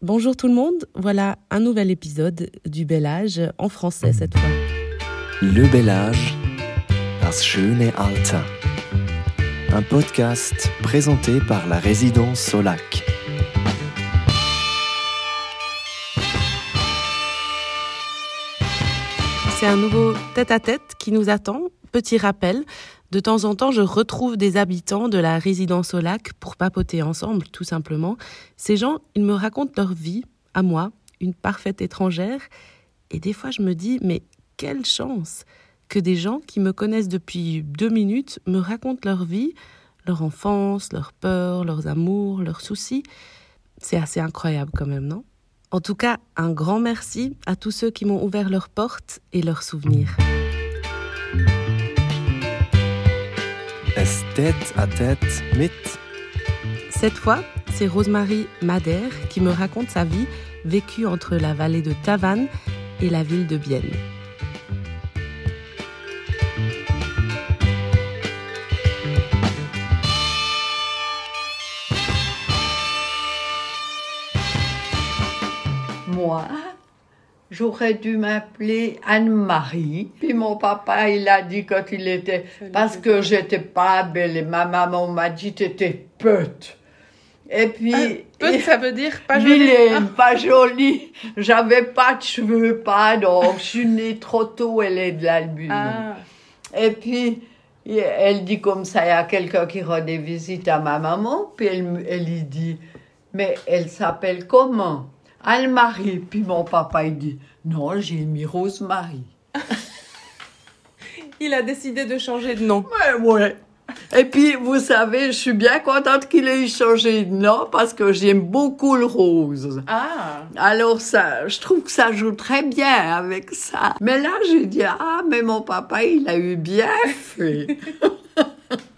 Bonjour tout le monde, voilà un nouvel épisode du Bel Âge en français cette fois. Le Bel Âge, das schöne Alter. Un podcast présenté par la résidence Solac. C'est un nouveau tête-à-tête qui nous attend. Petit rappel, de temps en temps, je retrouve des habitants de la résidence au lac pour papoter ensemble, tout simplement. Ces gens, ils me racontent leur vie, à moi, une parfaite étrangère. Et des fois, je me dis, mais quelle chance que des gens qui me connaissent depuis deux minutes me racontent leur vie, leur enfance, leurs peurs, leurs amours, leurs soucis. C'est assez incroyable quand même, non? En tout cas, un grand merci à tous ceux qui m'ont ouvert leurs portes et leurs souvenirs. Tête à tête mit Cette fois, c'est Rosemary Madère qui me raconte sa vie vécue entre la vallée de Tavannes et la ville de Bienne. J'aurais dû m'appeler Anne-Marie. Puis mon papa, il a dit quand il était... Parce que j'étais pas belle et ma maman m'a dit t'étais pute. Et puis... Peut, ça veut dire pas jolie. Vilaine, pas jolie. J'avais pas de cheveux, pas donc je suis née trop tôt, elle est de l'album. Ah, Et puis, elle dit comme ça, il y a quelqu'un qui rend des visites à ma maman, puis elle, elle lui dit, mais elle s'appelle comment? Anne-Marie. Puis mon papa, il dit, non, j'ai mis Rosemary. il a décidé de changer de nom. Ouais, ouais. Et puis, vous savez, je suis bien contente qu'il ait changé de nom parce que j'aime beaucoup le rose. Ah Alors ça, je trouve que ça joue très bien avec ça. Mais là, j'ai dit, ah, mais mon papa, il a eu bien fait.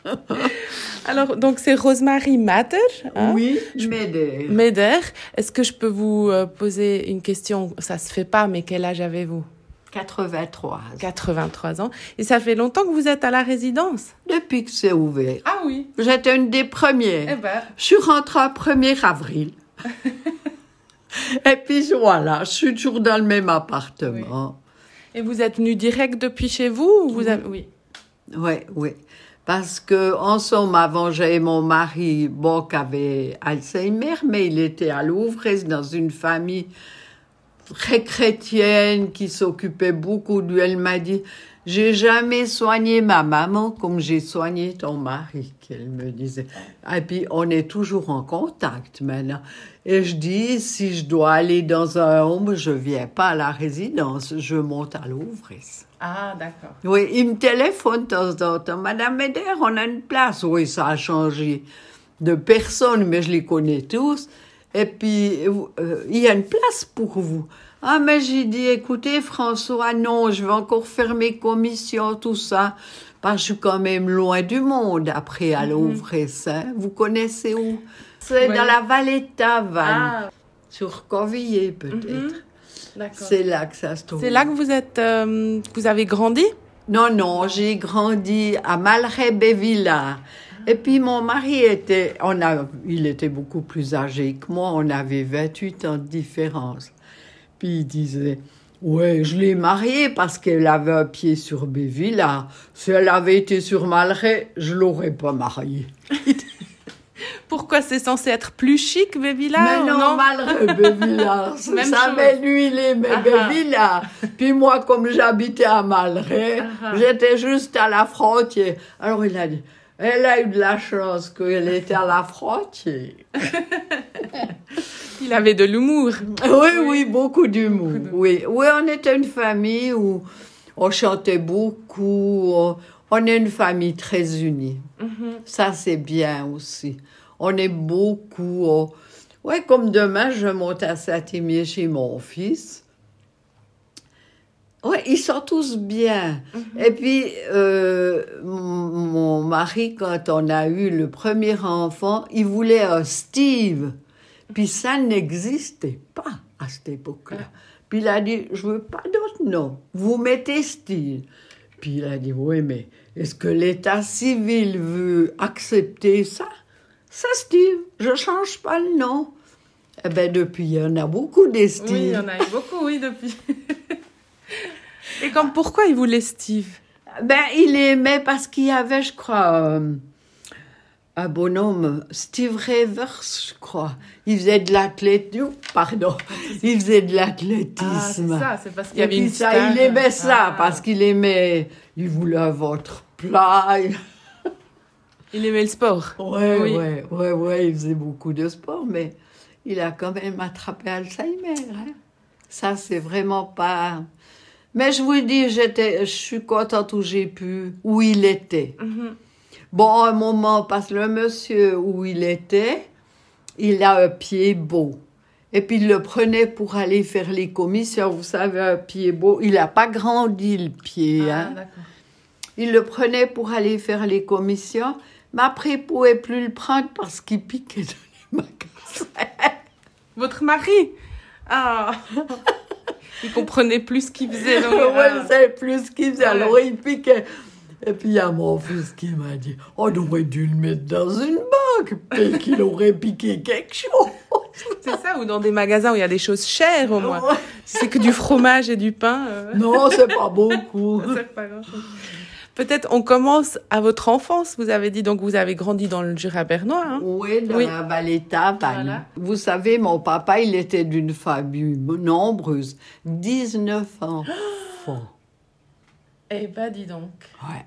Alors, donc c'est Rosemary Matter. hein, oui, des... Meder. Est-ce que je peux vous euh, poser une question? Ça se fait pas, mais quel âge avez-vous? 83. 83 ans. Et ça fait longtemps que vous êtes à la résidence? Depuis que c'est ouvert. Ah oui. J'étais une des premières. ben. Je suis rentrée le 1er avril. Et puis voilà, je suis toujours dans le même appartement. Et vous êtes venu direct depuis chez vous ou vous avez... Oui. Oui, oui. Parce que, en somme, avant, j'avais mon mari, bon, qui avait Alzheimer, mais il était à Louvre, dans une famille très chrétienne qui s'occupait beaucoup de lui. Elle m'a dit, j'ai jamais soigné ma maman comme j'ai soigné ton mari, qu'elle me disait. Et puis, on est toujours en contact maintenant. Et je dis, si je dois aller dans un home, je viens pas à la résidence, je monte à Louvre. Ah, d'accord. Oui, il me téléphone de temps en temps. Madame Meder, on a une place. Oui, ça a changé de personnes, mais je les connais tous. Et puis, euh, il y a une place pour vous. Ah, mais j'ai dit, écoutez, François, non, je vais encore faire mes commissions, tout ça. Parce que je suis quand même loin du monde après à Louvre. hein. Vous connaissez où? C'est dans la vallée de Tavannes, Ah, sur Corvillé peut-être. Mhm. d'accord. C'est là que ça se trouve. C'est là que vous êtes, euh, vous avez grandi? Non, non, j'ai grandi à Malray-Bévillard. Et puis mon mari était, on a, il était beaucoup plus âgé que moi, on avait 28 ans de différence. Puis il disait, ouais, je l'ai mariée parce qu'elle avait un pied sur Bévillard. Si elle avait été sur Malray, je l'aurais pas mariée. Pourquoi c'est censé être plus chic, Bévillard Mais non, Malray, Bévillard. C'est Même ça, chose. mais lui, il aimait Ah ah. Bévillard. Puis moi, comme j'habitais à Malray, Ah ah. j'étais juste à la frontière. Alors il a dit, elle a eu de la chance qu'elle était à la frontière. Il avait de l'humour. Oui, oui, beaucoup d'humour. Oui. oui, on était une famille où on chantait beaucoup. On, est une famille très unie. Ça, c'est bien aussi. On est beaucoup. on- Ouais, comme demain, je monte à Saint-Émier chez mon fils. Ouais, ils sont tous bien. Et puis, euh, mon mari, quand on a eu le premier enfant, il voulait un Steve. Puis ça n'existait pas à cette époque-là. Puis il a dit, je veux pas d'autre nom. Vous mettez Steve. Puis il a dit, oui, mais est-ce que l'état civil veut accepter ça? Ça, Steve, je change pas le nom. Eh ben, depuis, il y en a beaucoup des Oui, il Steve. y en a eu beaucoup, oui, depuis. Et comme pourquoi il voulait Steve? Ben, il aimait parce qu'il y avait, je crois, euh, un bonhomme, Steve Rivers, je crois. Il faisait de l'athlétisme. Pardon. Il faisait de l'athlétisme. Ah, c'est ça, c'est parce qu'il y avait une ça, star. il aimait ça Ah. parce qu'il aimait. Il voulait un ventre plat. Il aimait le sport. Ouais, Oui. ouais, ouais, ouais. Il faisait beaucoup de sport, mais il a quand même attrapé Alzheimer. hein. Ça, c'est vraiment pas. Mais je vous dis, j'étais, je suis contente où j'ai pu, où il était. Mhm. Bon, un moment, parce que le monsieur où il était, il a un pied beau. Et puis il le prenait pour aller faire les commissions. Vous savez, un pied beau, il n'a pas grandi le pied. Ah, hein. Il le prenait pour aller faire les commissions, mais après, il ne pouvait plus le prendre parce qu'il piquait dans les magasins. Votre mari? Ah Il comprenait plus ce qu'il faisait. donc, ouais, c'est plus ce qu'il faisait. Alors, il piquait. Et puis, il y a mon fils qui m'a dit On aurait dû le mettre dans une banque, peut-être qu'il aurait piqué quelque chose. C'est ça, ou dans des magasins où il y a des choses chères au moins. C'est que du fromage et du pain, euh, Non, c'est pas beaucoup. sert pas grand-chose. Peut-être on commence à votre enfance. Vous avez dit donc vous avez grandi dans le Jura bernois. Hein Oui, dans Oui. la vallée. Voilà. Vous savez, mon papa, il était d'une famille nombreuse. 19 enfants. eh ben dis donc. Ouais.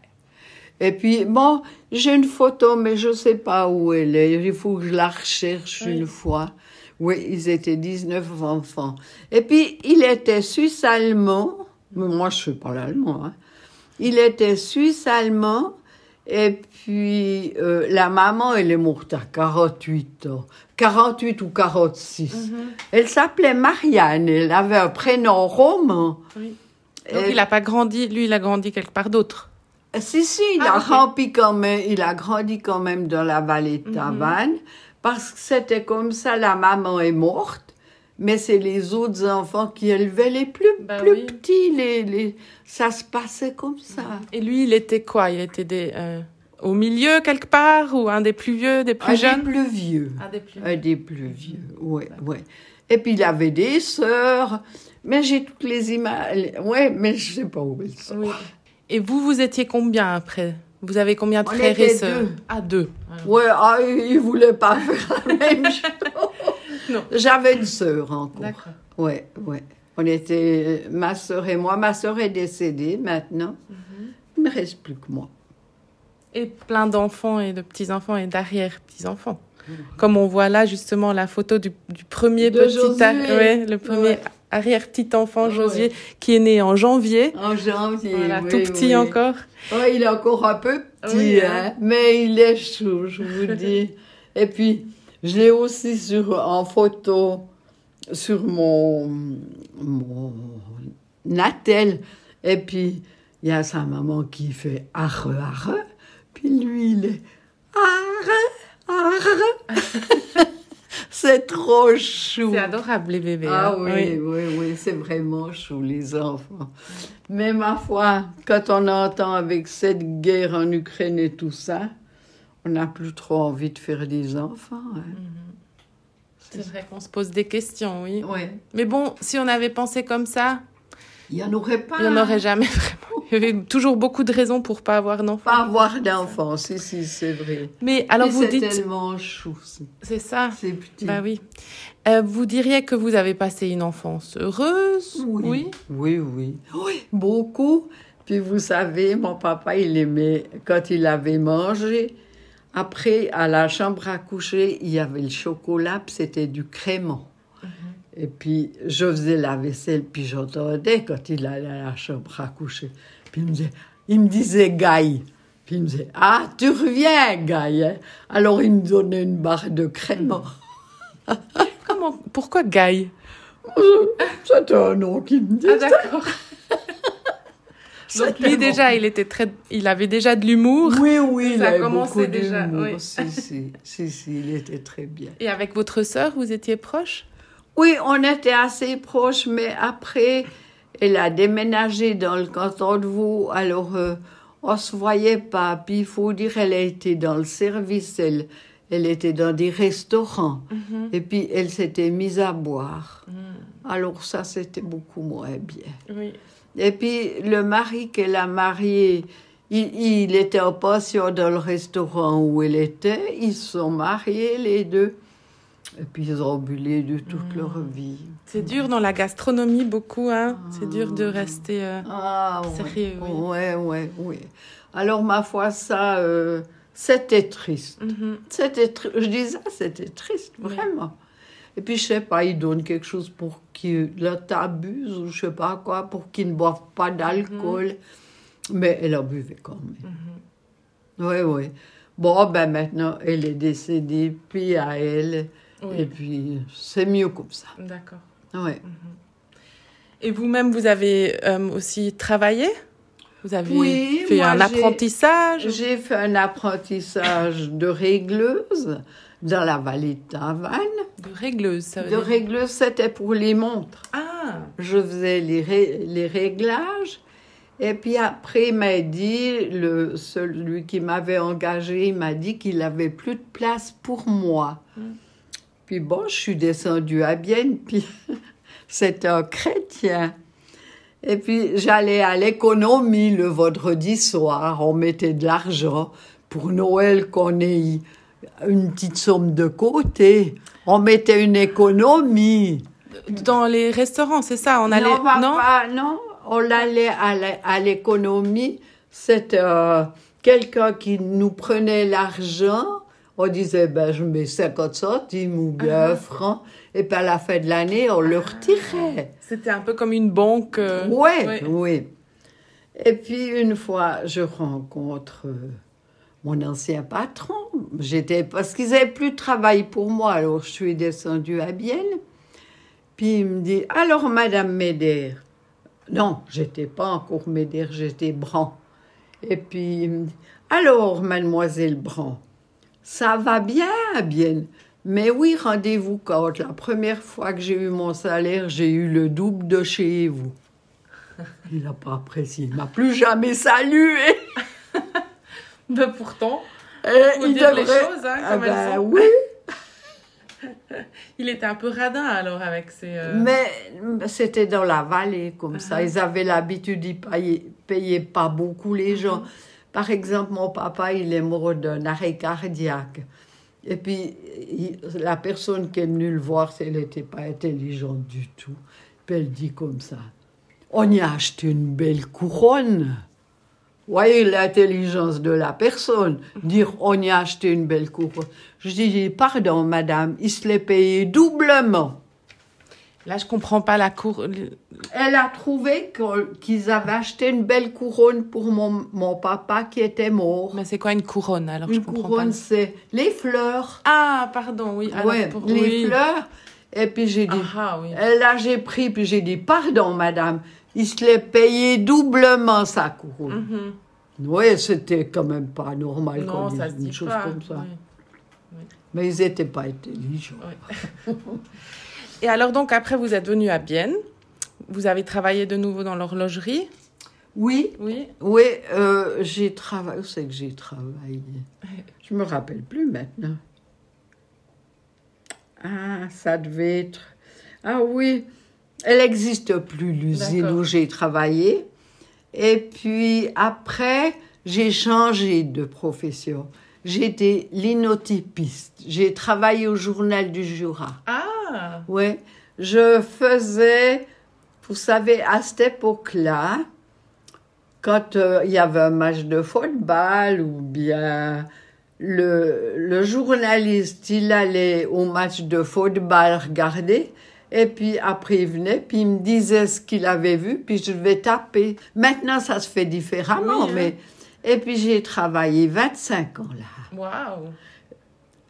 Et puis, bon, j'ai une photo, mais je ne sais pas où elle est. Il faut que je la recherche Oui. une fois. Oui, ils étaient 19 enfants. Et puis, il était suisse-allemand. Mais Moi, je ne sais pas l'allemand. hein. Il était suisse-allemand. Et puis, euh, la maman, elle est morte à 48 ans. 48 ou 46. Elle s'appelait Marianne. Elle avait un prénom roman. Oui. Donc Et- il n'a pas grandi, lui il a grandi quelque part d'autre. Si, si, il, Ah, a quand même, il a grandi quand même dans la vallée Mhm. de Tavannes, parce que c'était comme ça, la maman est morte, mais c'est les autres enfants qui élevaient les plus, Bah plus oui. petits, les, les... ça se passait comme ça. Et lui il était quoi? Il était des, euh, au milieu quelque part ou un des plus vieux, des plus un jeunes? des plus vieux, Un des plus un des plus vieux, ouais, ouais. Et puis il avait des sœurs, mais j'ai toutes les images, ouais, mais je sais pas où elles sont. Oui. Et vous, vous étiez combien après? Vous avez combien de frères et sœurs? deux. Ah, deux. Ouais, ah, il voulait pas faire la même chose. J'avais une sœur encore. D'accord. Ouais, ouais. On était, ma sœur et moi. Ma sœur est décédée maintenant. Il ne me reste plus que moi. Et plein d'enfants et de petits-enfants et d'arrière-petits-enfants. Comme on voit là, justement, la photo du, du premier De petit... Ar- ouais, le premier Ouais. arrière-petit-enfant, Ouais. Josué, qui est né en janvier. En janvier. Voilà, oui, tout petit oui. encore. Ouais, il est encore un peu petit, Oui, hein, hein. mais il est chou, je vous dis. Et puis, je l'ai aussi sur, en photo sur mon, mon attel. Et puis, il y a sa maman qui fait arre, arre. Puis lui, il est arre, arre. C'est trop chou. C'est adorable, les bébés. Ah hein. oui, oui, oui, c'est vraiment chou, les enfants. Mais ma foi, quand on entend avec cette guerre en Ukraine et tout ça, on n'a plus trop envie de faire des enfants. hein. C'est vrai qu'on se pose des questions, oui. Ouais. Mais bon, si on avait pensé comme ça, Il n'y en aurait pas. il n'y en aurait jamais vraiment. Il y avait toujours beaucoup de raisons pour pas avoir d'enfants. Pas avoir d'enfants, si, si, c'est vrai. Mais alors Mais vous c'est dites, tellement chou, c'est- c'est ça. c'est petit. Bah oui. Euh, vous diriez que vous avez passé une enfance heureuse? Oui. Oui, oui. Oui, beaucoup. Puis vous savez, mon papa, il aimait, quand il avait mangé, après, à la chambre à coucher, il y avait le chocolat, puis c'était du crément. Et puis, je faisais la vaisselle, puis j'entendais quand il allait à la chambre à coucher. Puis il me disait, il me disait Gaï. Puis il me disait, ah, tu reviens, Gaï. hein? Alors il me donnait une barre de crément. Comment Pourquoi Guy C'était un nom qui me disait. Ah d'accord. Donc lui déjà, il était très, il avait déjà de l'humour. Oui, oui, il Ça a avait commencé déjà, oui. Si, si, si, si, il était très bien. Et avec votre sœur, vous étiez proche? Oui, on était assez proches, mais après, elle a déménagé dans le canton de Vaud, alors euh, on se voyait pas. Puis il faut dire, elle a été dans le service, elle, elle était dans des restaurants. Mhm. Et puis, elle s'était mise à boire. Mm. Alors, ça, c'était beaucoup moins bien. Oui. Et puis, le mari qu'elle a marié, il, il était en pension dans le restaurant où elle était. Ils se sont mariés, les deux. Et puis, ils ont bullé de toute leur vie. C'est dur dans la gastronomie, beaucoup. Hein. C'est dur de rester. euh, Ah, ouais. Sérieux, oui. Ouais, ouais, oui. Alors, ma foi, ça, euh, c'était triste. mhm. C'était, tr- je disais, c'était triste, Oui. vraiment. Et puis, je sais pas, ils donnent quelque chose pour qu'ils là, t'abusent ou je sais pas quoi, pour qu'ils ne boivent pas d'alcool. Mhm. Mais elle en buvait quand même. Oui, oui. Bon, ben maintenant, elle est décédée, puis à elle. Oui. Et puis, c'est mieux comme ça. D'accord. Ouais. Et vous-même, vous avez euh, aussi travaillé? Vous avez Oui, fait moi, un apprentissage? J'ai fait un apprentissage de régleuse dans la vallée de Tavannes. de régleuse, ça veut De dire régleuse, c'était pour les montres. Ah, je faisais les, ré- les réglages. Et puis après, il m'a dit, le, celui qui m'avait engagé, il m'a dit qu'il avait plus de place pour moi. Puis bon, je suis descendue à Bienne, puis c'était un chrétien. Et puis j'allais à l'économie le vendredi soir, on mettait de l'argent pour Noël qu'on ait une petite somme de côté. On mettait une économie. dans les restaurants, c'est ça On allait Non, papa, non, on allait à l'économie. C'était euh, quelqu'un qui nous prenait l'argent. On disait, ben, je mets 50 centimes ou bien un franc. Et puis à la fin de l'année, on le retirait. C'était un peu comme une banque. euh, ouais. oui. Et puis une fois, je rencontre euh, mon ancien patron. J'étais parce qu'ils n'avaient plus de travail pour moi, alors je suis descendue à Bienne. Puis il me dit alors Madame Médère. Non, j'étais pas encore Médère, j'étais Brand. Et puis il me dit alors Mademoiselle Brand, ça va bien à Bienne? Mais oui, rendez-vous compte, la première fois que j'ai eu mon salaire, j'ai eu le double de chez vous. Il n'a pas apprécié, il m'a plus jamais salué. Mais pourtant, Faut il dire les devrait- choses, hein, Ah comme elles ben sont. oui, il était un peu radin alors avec ses. euh, mais c'était dans la vallée comme ça. Uh-huh. Ils avaient l'habitude d'y payer, payer pas beaucoup les gens. Uh-huh. Par exemple, mon papa, il est mort d'un arrêt cardiaque. Et puis, il- la personne qui est venue le voir, elle n'était pas intelligente du tout. Puis elle dit comme ça, on y a acheté une belle couronne. Voyez l'intelligence de la personne. Dire on y a acheté une belle couronne. Je dis pardon madame, il se l'est payé doublement. Là, je comprends pas la cour. Elle a trouvé qu'ils avaient acheté une belle couronne pour mon, mon papa qui était mort. Mais c'est quoi une couronne alors? Je Une comprends couronne, c'est les fleurs. Ah, pardon, oui. alors ouais, pour- les oui. fleurs. Et puis j'ai dit, Ah, oui. Là j'ai pris, puis j'ai dit, pardon madame, il se l'est payé doublement sa couronne. Mhm. Oui, c'était quand même pas normal Non, ça se une dit chose pas. comme ça. oui. Mais ils n'étaient pas intelligents. Oui. Et alors donc après vous êtes venu à Bienne. Vous avez travaillé de nouveau dans l'horlogerie. Oui, Oui. oui, euh, j'ai travaillé. Où c'est que j'ai travaillé? Je me rappelle plus maintenant. Ah, ça devait être. Ah oui, elle n'existe plus, l'usine où j'ai travaillé. Et puis après, j'ai changé de profession. J'étais linotypiste. J'ai travaillé au journal du Jura. Ah. Oui, je faisais, vous savez, à cette époque-là, quand euh, il y avait un match de football ou bien le, le journaliste, il allait au match de football regarder. Et puis après, il venait, puis il me disait ce qu'il avait vu, puis je devais taper. Maintenant, ça se fait différemment, Oui, hein. mais... Et puis j'ai travaillé 25 ans là. Waouh.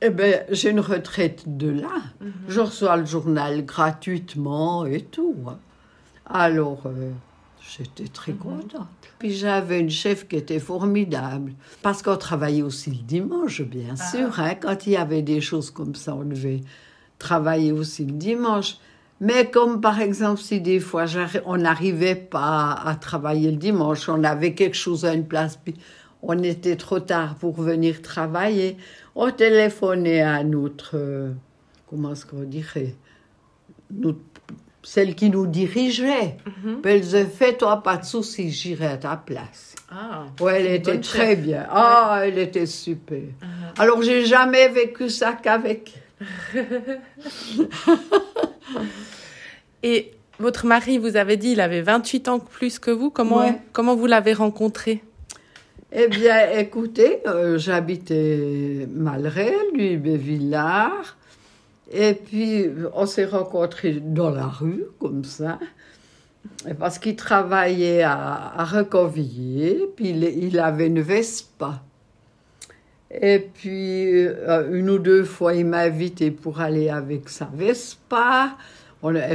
Eh bien, j'ai une retraite de là. Je reçois le journal gratuitement et tout. hein. Alors, euh, j'étais très contente. Puis j'avais une chef qui était formidable. Parce qu'on travaillait aussi le dimanche, bien Ah. sûr. hein. Quand il y avait des choses comme ça, on devait travailler aussi le dimanche. Mais comme par exemple, si des fois on n'arrivait pas à travailler le dimanche, on avait quelque chose à une place, puis on était trop tard pour venir travailler, on téléphonait à notre, euh, comment est-ce qu'on dirait, notre- celle qui nous dirigeait. Puis Elle disait, fais-toi pas de soucis, j'irai à ta place. Ah. Ouais, elle était très chef. bien. Ah, elle était super. Alors, j'ai jamais vécu ça qu'avec. Et votre mari, vous avez dit, il avait 28 ans plus que vous. Comment, Ouais. comment vous l'avez rencontré? Eh bien, écoutez, euh, j'habitais Malray, lui, Bévillard. Et puis, on s'est rencontrés dans la rue, comme ça. Parce qu'il travaillait à, à puis il, il avait une Vespa. Et puis, euh, une ou deux fois, il m'a invité pour aller avec sa Vespa.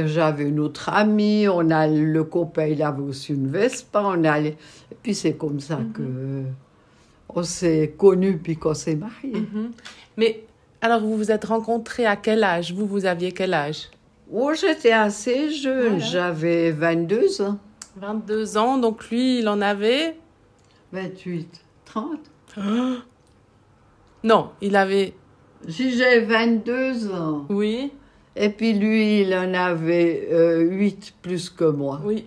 J'avais une autre amie, on a, le copain, il avait aussi une Vespa. On allait, et puis, c'est comme ça que on s'est connus, puis qu'on s'est mariés. Mhm. Mais alors, vous vous êtes rencontrés à quel âge? Vous, vous aviez quel âge? Oh, j'étais assez jeune, Voilà. j'avais 22 ans. 22 ans, donc lui, il en avait? 28, 30. Non, il avait... Si j'ai 22 ans. Oui, Et puis lui, il en avait euh, 8 plus que moi. oui.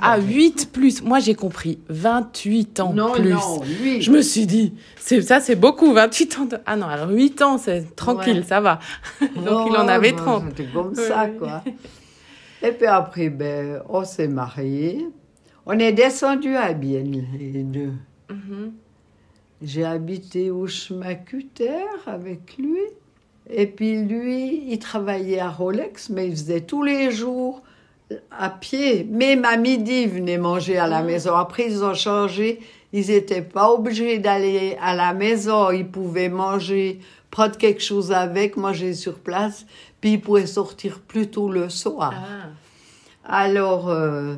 Ah, 8 plus. Moi, j'ai compris. 28 ans non, plus. non, lui. Je me suis dit, c'est ça, c'est beaucoup, 28 ans. de- Ah non, alors 8 ans, c'est tranquille, Ouais. ça va. Donc, il en avait ben, 30. C'était comme Oui, ça, quoi. Et puis après, ben, on s'est mariés. On est descendus à Bienne, les deux. Mhm. J'ai habité au chemin Cutter avec lui. Et puis lui, il travaillait à Rolex, mais il faisait tous les jours à pied. Même à midi, il venait manger à la maison. Après, ils ont changé. Ils n'étaient pas obligés d'aller à la maison. Ils pouvaient manger, prendre quelque chose avec, manger sur place. Puis ils pouvaient sortir plus tôt le soir. Ah. Alors, euh,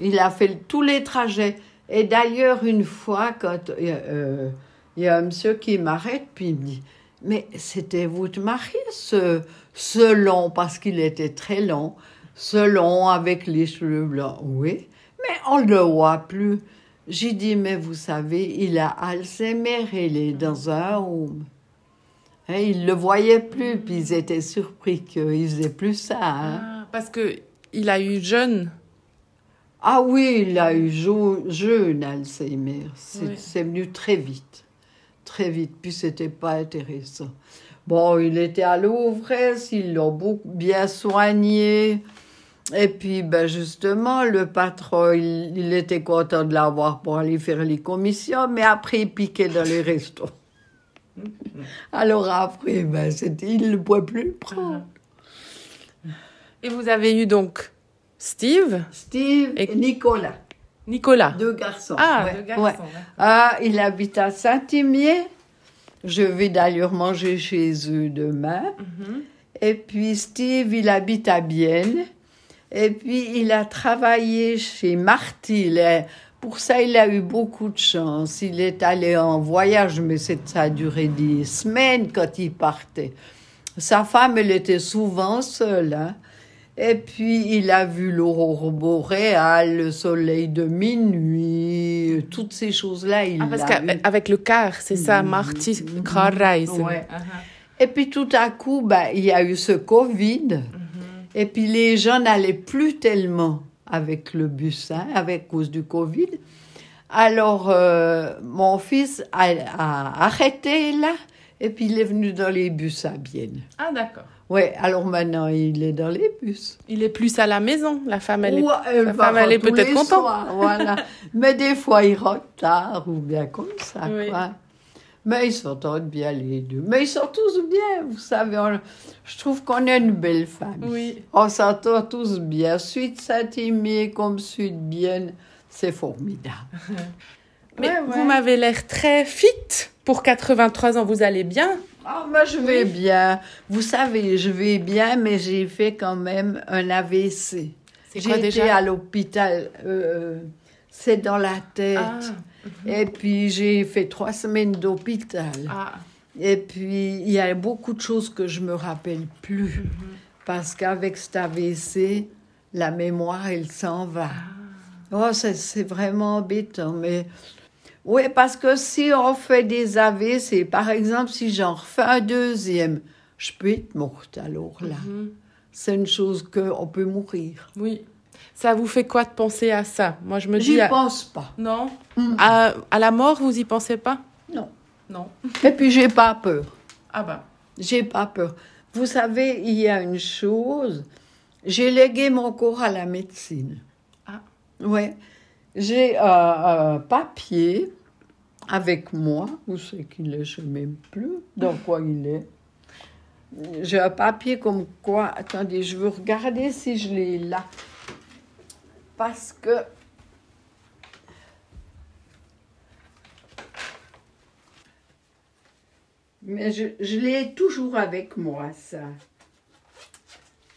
il a fait tous les trajets. Et d'ailleurs, une fois, quand euh, il y a un monsieur qui m'arrête, puis il me dit Mais c'était votre mari, ce, ce long, parce qu'il était très long, ce long avec les cheveux blancs. Oui, mais on ne le voit plus. J'ai dit Mais vous savez, il a Alzheimer, il est dans un home. Hein, ils ne le voyaient plus, puis ils étaient surpris qu'il faisait plus ça. hein. Ah, parce que il a eu jeune. Ah oui, il a eu jeune Alzheimer. C'est Oui. venu très vite. Très vite. Puis c'était pas intéressant. Bon, il était à Louvres, ils l'ont beaucoup bien soigné. Et puis, ben justement, le patron, il, il était content de l'avoir pour aller faire les commissions, mais après, il piquait dans les restos. Alors après, ben, il ne pouvait plus le prendre. Et vous avez eu donc Steve, Steve Et- Nicolas, Nicolas. deux garçons. Ah, Ouais, deux garçons. ouais. d'accord. Ah, il habite à Saint-Imier. Je vais d'ailleurs manger chez eux demain. Mhm. Et puis Steve, il habite à Bienne. Et puis il a travaillé chez Marty. Est- Pour ça, il a eu beaucoup de chance. Il est allé en voyage, mais c'est- ça a duré des semaines quand il partait. Sa femme, elle était souvent seule. hein. Et puis, il a vu l'aurore boréale, le soleil de minuit, toutes ces choses-là. Il Ah, parce qu'avec le car, c'est ça, Mhm. Marty Carreis. Ouais. Et puis tout à coup, ben, il y a eu ce Covid. Et puis les gens n'allaient plus tellement avec le bus, hein, avec cause du Covid. Alors, euh, mon fils a, a arrêté là. Et puis il est venu dans les bus à Bienne. Ah, d'accord. Ouais, alors maintenant il est dans les bus. Il est plus à la maison, la femme, elle est... Ouais, elle va femme, elle est peut-être contente. soirs, voilà. Mais des fois, ils rentrent tard ou bien comme ça, Oui. quoi. Mais ils s'entendent bien les deux. Mais ils sont tous bien, vous savez. on- je trouve qu'on est une belle famille. Oui. On s'entend tous bien. Suite Saint-Imier comme Suite Bienne, c'est formidable. Mais Ouais, vous m'avez l'air très fit pour 83 ans. Vous allez bien Ah, moi, je vais bien. Vous savez, je vais bien, mais j'ai fait quand même un AVC. J'ai été déjà? à l'hôpital. euh, c'est dans la tête. Ah, Et puis j'ai fait trois semaines d'hôpital. ah. Et puis il y a beaucoup de choses que je me rappelle plus. Mhm. Parce qu'avec cet AVC, la mémoire, elle s'en va. Ah. Oh, c'est c'est vraiment embêtant. Mais Oui, parce que si on fait des AVC, par exemple, si j'en refais un deuxième, je peux être morte alors là. Mhm. C'est une chose qu'on peut mourir. Oui. Ça vous fait quoi de penser à ça? Moi, je me dis. J'y à- pense pas. Non? Mm. À, à la mort, vous y pensez pas? Non. Non. Et puis j'ai pas peur. Ah bah. J'ai pas peur. Vous savez, il y a une chose. J'ai légué mon corps à la médecine. Ah. Ouais. J'ai euh, un papier avec moi. Où c'est qu'il est Je ne sais même plus dans quoi il est. J'ai un papier comme quoi. Attendez, je veux regarder si je l'ai là. Parce que. Mais je l'ai toujours avec moi, ça.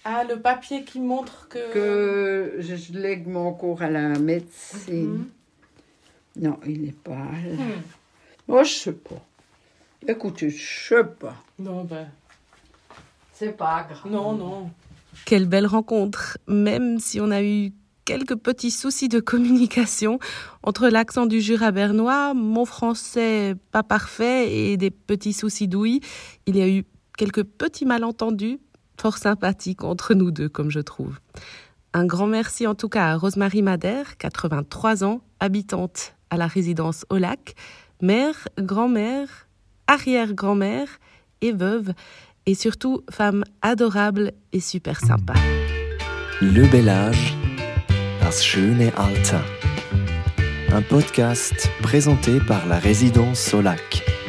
Ah, le papier qui montre que. Que je, je lègue mon corps à la médecine. Mhm. Non, il n'est pas là. Hmm. Oh, je sais pas. Écoutez, je sais pas. Non, bah. C'est pas grave. Non, non. Quelle belle rencontre, même si on a eu quelques petits soucis de communication entre l'accent du Jura bernois, mon français pas parfait et des petits soucis d'ouïe. Il y a eu quelques petits malentendus fort sympathiques entre nous deux, comme je trouve. Un grand merci en tout cas à Rosemary Madère, 83 ans, habitante à la résidence au lac, mère, grand-mère, arrière-grand-mère et veuve, et surtout femme adorable et super sympa. Le bel âge, das schöne Alter. Un podcast présenté par la résidence Solac.